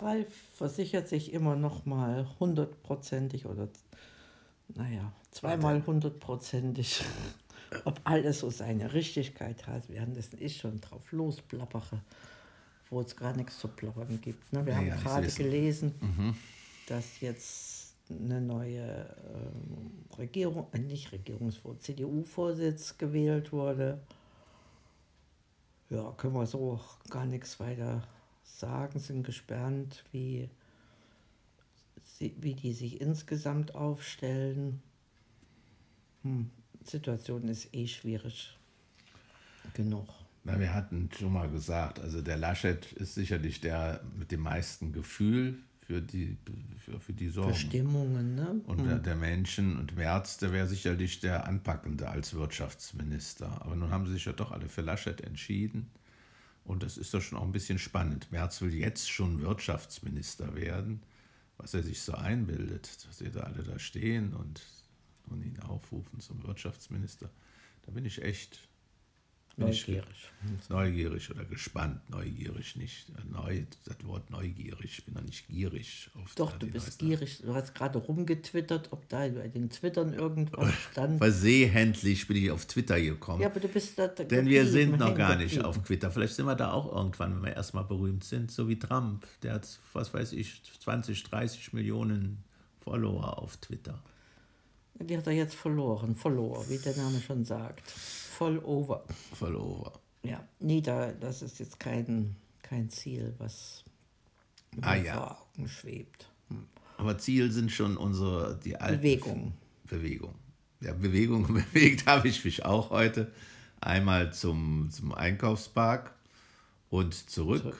Ralf versichert sich immer noch mal hundertprozentig oder naja, zweimal hundertprozentig, ob alles so seine Richtigkeit hat. Währenddessen ich schon drauf losplappere, wo es gar nichts zu plappern gibt. Ne? Wir Ja, haben ja, gerade gelesen, dass jetzt eine neue ähm, Regierung, äh, nicht Regierungsvorsitz, CDU-Vorsitz gewählt wurde. Ja, können wir so auch gar nichts weiter sagen, sind gespannt, wie, sie, wie die sich insgesamt aufstellen. Hm, Situation ist eh schwierig genug. Na, wir hatten schon mal gesagt, also der Laschet ist sicherlich der mit dem meisten Gefühl für die, für, für die Sorgen Bestimmungen, ne? und der, der Menschen. Und Merz, der wäre sicherlich der Anpackende als Wirtschaftsminister. Aber nun haben sie sich ja doch alle für Laschet entschieden. Und das ist doch schon auch ein bisschen spannend. Merz will jetzt schon Wirtschaftsminister werden, was er sich so einbildet, dass sie da alle da stehen und, und ihn aufrufen zum Wirtschaftsminister. Da bin ich echt bin ich Neugierig. neugierig oder gespannt. Neugierig nicht. Neu, das Wort neugierig. Ich bin doch nicht gierig. Auf Doch, du bist neuesten- gierig. Du hast gerade rumgetwittert, ob da bei den Twittern irgendwas stand. Versehentlich bin ich auf Twitter gekommen. Ja, aber du bist da Denn wir sind noch gar nicht auf Twitter. Vielleicht sind wir da auch irgendwann, wenn wir erstmal berühmt sind, so wie Trump. Der hat, was weiß ich, 20, 30 Millionen Follower auf Twitter. Die hat er jetzt verloren. Verloren, wie der Name schon sagt. Voll over. Follower. Ja, nee, da, das ist jetzt kein, kein Ziel, was mir Ah, ja. vor Augen schwebt. Aber Ziel sind schon unsere, die alten. Bewegung. Bewegung. Ja, Bewegung bewegt habe ich mich auch heute. Einmal zum, zum Einkaufspark und zurück.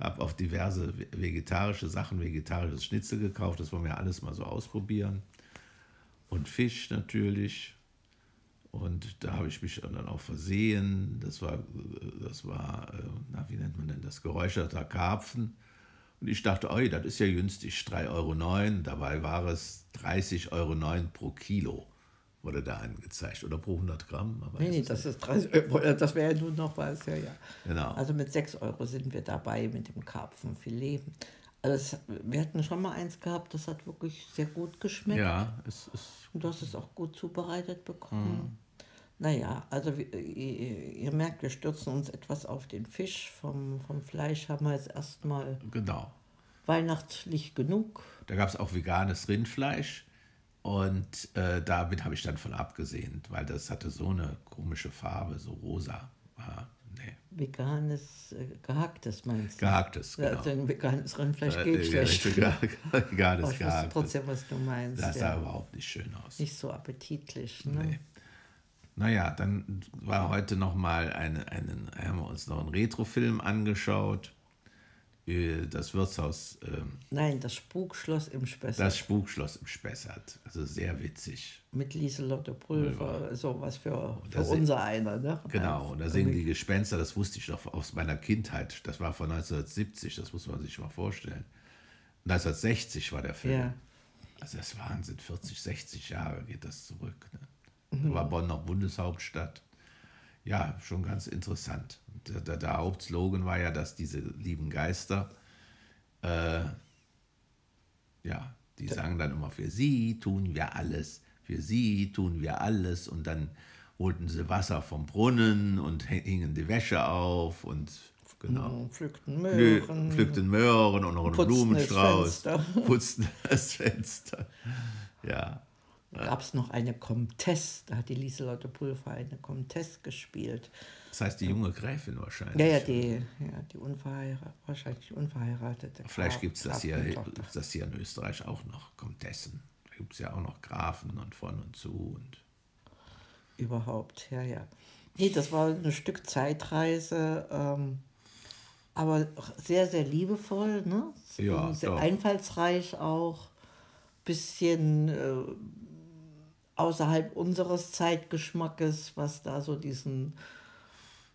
Habe auch diverse vegetarische Sachen, vegetarisches Schnitzel gekauft. Das wollen wir alles mal so ausprobieren. Und Fisch natürlich. Und da habe ich mich dann auch versehen. Das war, das war äh, na, wie nennt man denn das? Geräucherter Karpfen. Und ich dachte, oi, das ist ja günstig, 3,09 Euro. Dabei war es 30,09 Euro pro Kilo, wurde da angezeigt. Oder pro 100 Gramm. Aber Nee, nee, das ist 30 Euro. Das wäre ja nur noch was, ja, ja. Genau. Also mit 6 Euro sind wir dabei mit dem Karpfenfilet. Also es, wir hatten schon mal eins gehabt, das hat wirklich sehr gut geschmeckt. ja, es ist Und du hast es auch gut zubereitet bekommen. Naja, also ihr, ihr merkt, wir stürzen uns etwas auf den Fisch. Vom, vom Fleisch haben wir jetzt erstmal genau. weihnachtlich genug. Da gab es auch veganes Rindfleisch. Und äh, damit habe ich dann von abgesehen, weil das hatte so eine komische Farbe, so rosa. War, Veganes, äh, gehacktes meinst du? gehacktes, genau. also ein veganes Rindfleisch Äh, geht ja, schlecht. veganes ich gehacktes. trotzdem, was du meinst. Das sah ja. überhaupt nicht schön aus. Nicht so appetitlich. Ne? Nee. Naja, dann war heute noch mal eine, einen, haben wir uns noch einen Retrofilm angeschaut. Äh, Das Wirtshaus, ähm, Nein, das Spukschloss im Spessart. das Spukschloss im Spessart. Also sehr witzig. Mit Lieselotte Pulver, sowas für, für se- unser einer. Ne? Genau, und da singen die Gespenster, das wusste ich noch aus meiner Kindheit. Das war von 1970, das muss man sich mal vorstellen. 1960 war der Film. Ja. Also das ist Wahnsinn, 40, 60 Jahre geht das zurück. Ne? Da war Bonn noch Bundeshauptstadt. Ja, schon ganz interessant. Der, der, der Hauptslogan war ja, dass diese lieben Geister, äh, ja, die sagen dann immer, für sie tun wir alles, für sie tun wir alles. Und dann holten sie Wasser vom Brunnen und hingen die Wäsche auf und genau. Pflückten Nö, Möhren. pflückten Möhren und noch einen Putzten das Blumenstrauß. Fenster. Putzten das Fenster. Ja. Gab es noch eine Comtesse, da hat die Lieselotte Pulver eine Comtesse gespielt. Das heißt, die junge Gräfin wahrscheinlich. Ja, ja, die, ja, die unverheiratete, wahrscheinlich unverheiratete. Vielleicht gibt es das, hier- das hier in Österreich auch noch, Komtessen. Da gibt es ja auch noch Grafen und von und zu. Und Überhaupt, ja, ja. Nee, das war ein Stück Zeitreise, ähm, aber sehr, sehr liebevoll, ne? Ja, sehr doch. einfallsreich auch. Bisschen äh, außerhalb unseres Zeitgeschmackes, was da so diesen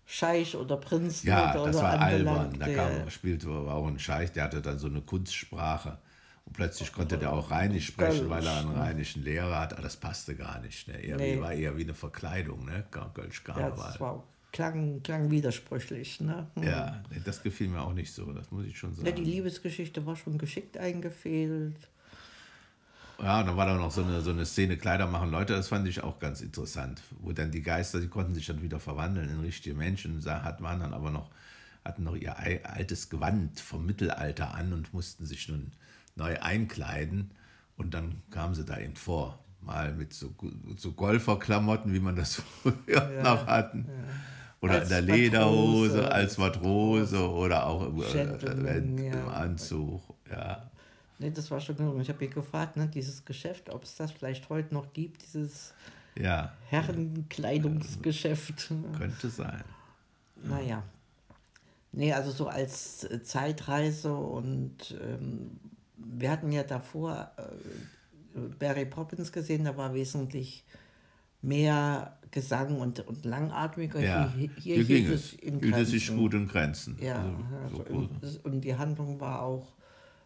Scheich oder Prinzen ja, oder, das war albern. anbelangt, Da der- kam, spielte war auch ein Scheich, der hatte dann so eine Kunstsprache. Und plötzlich konnte der auch Rheinisch sprechen, weil er einen rheinischen Lehrer hat. Aber das passte gar nicht. Ne? Eher Nee. war eher wie eine Verkleidung, ne? Kölsch ja, Karneval. das war klang, klang widersprüchlich. Ne? Hm. Ja, das gefiel mir auch nicht so, das muss ich schon sagen. Ja, die Liebesgeschichte war schon geschickt eingefehlt. Ja, und dann war da noch so eine, so eine Szene, Kleider machen Leute, das fand ich auch ganz interessant. Wo dann die Geister, die konnten sich dann wieder verwandeln in richtige Menschen, hat, waren dann aber noch, hatten noch ihr altes Gewand vom Mittelalter an und mussten sich nun neu einkleiden. Und dann kamen sie da eben vor. Mal mit so, so Golferklamotten, wie man das früher noch hatten. Oder Als in der Lederhose, Matrose. als Matrose oder auch im, äh, Gentleman, im ja. Anzug. Ja. Nee, das war schon genug. Ich habe ihr gefragt, ne, dieses Geschäft, ob es das vielleicht heute noch gibt, dieses ja, Herrenkleidungsgeschäft. könnte sein. Naja. Nee, also so als äh, Zeitreise und ähm, wir hatten ja davor äh, Barry Poppins gesehen, da war wesentlich mehr Gesang und, und langatmiger. Ja, hier, hier, hier ging es. in Grenzen. gut in Grenzen. Ja, Also, also, so und, und die Handlung war auch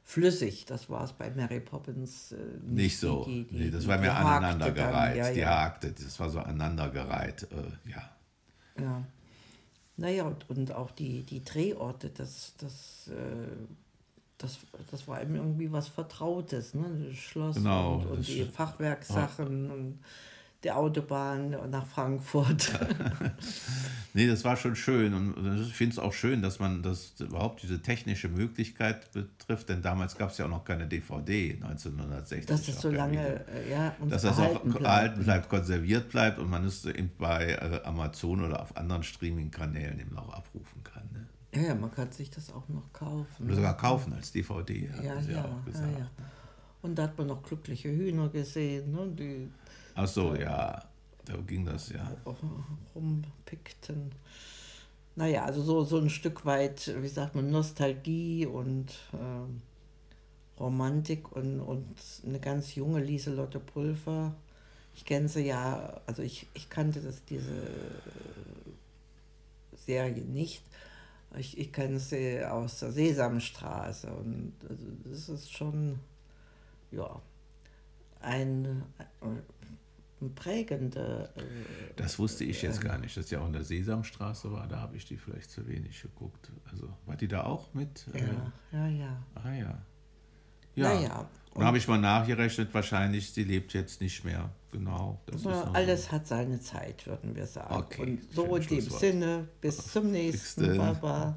flüssig. Das war es bei Mary Poppins äh, nicht so. Die, die, nee, das die- war mehr hakte aneinandergereiht. ja, Die ja. hakte, das war so aneinandergereiht. Äh, ja. Ja. Naja, und, und auch die, die Drehorte, das, das, äh, das, das war eben irgendwie was Vertrautes, ne? Das Schloss Genau, und, und die Sch- Fachwerksachen und die Autobahn nach Frankfurt. Nee, das war schon schön. Und ich finde es auch schön, dass man das überhaupt diese technische Möglichkeit betrifft, denn damals gab es ja auch noch keine DVD 1960. Dass das so lange Video. äh, ja, dass das auch erhalten bleibt. erhalten bleibt, konserviert bleibt und man es eben bei äh, Amazon oder auf anderen Streaming-Kanälen eben auch abrufen kann. Ne? Ja, ja, man kann sich das auch noch kaufen. Oder sogar kaufen als DVD, ja, ja, ja, ja. Und da hat man noch glückliche Hühner gesehen, ne? die Ach so, ja, da ging das ja. rumpickten. Naja, also so, so ein Stück weit, wie sagt man, Nostalgie und ähm, Romantik und, und eine ganz junge Lieselotte Pulver. Ich kenne sie ja, also ich, ich kannte das, diese äh, Serie nicht. Ich, ich kenne sie aus der Sesamstraße und also das ist schon, ja, ein, ein prägende. Äh, Das wusste ich jetzt gar nicht, dass ja auch in der Sesamstraße war. Da habe ich die vielleicht zu wenig geguckt. Also war die da auch mit? Äh, ja, ja, ja. Ah ja. Ja. Naja, Und habe ich mal nachgerechnet, wahrscheinlich, sie lebt jetzt nicht mehr. Genau. Alles hat seine Zeit, würden wir sagen. Okay, Und so in dem. Sinne, bis zum nächsten. Baba.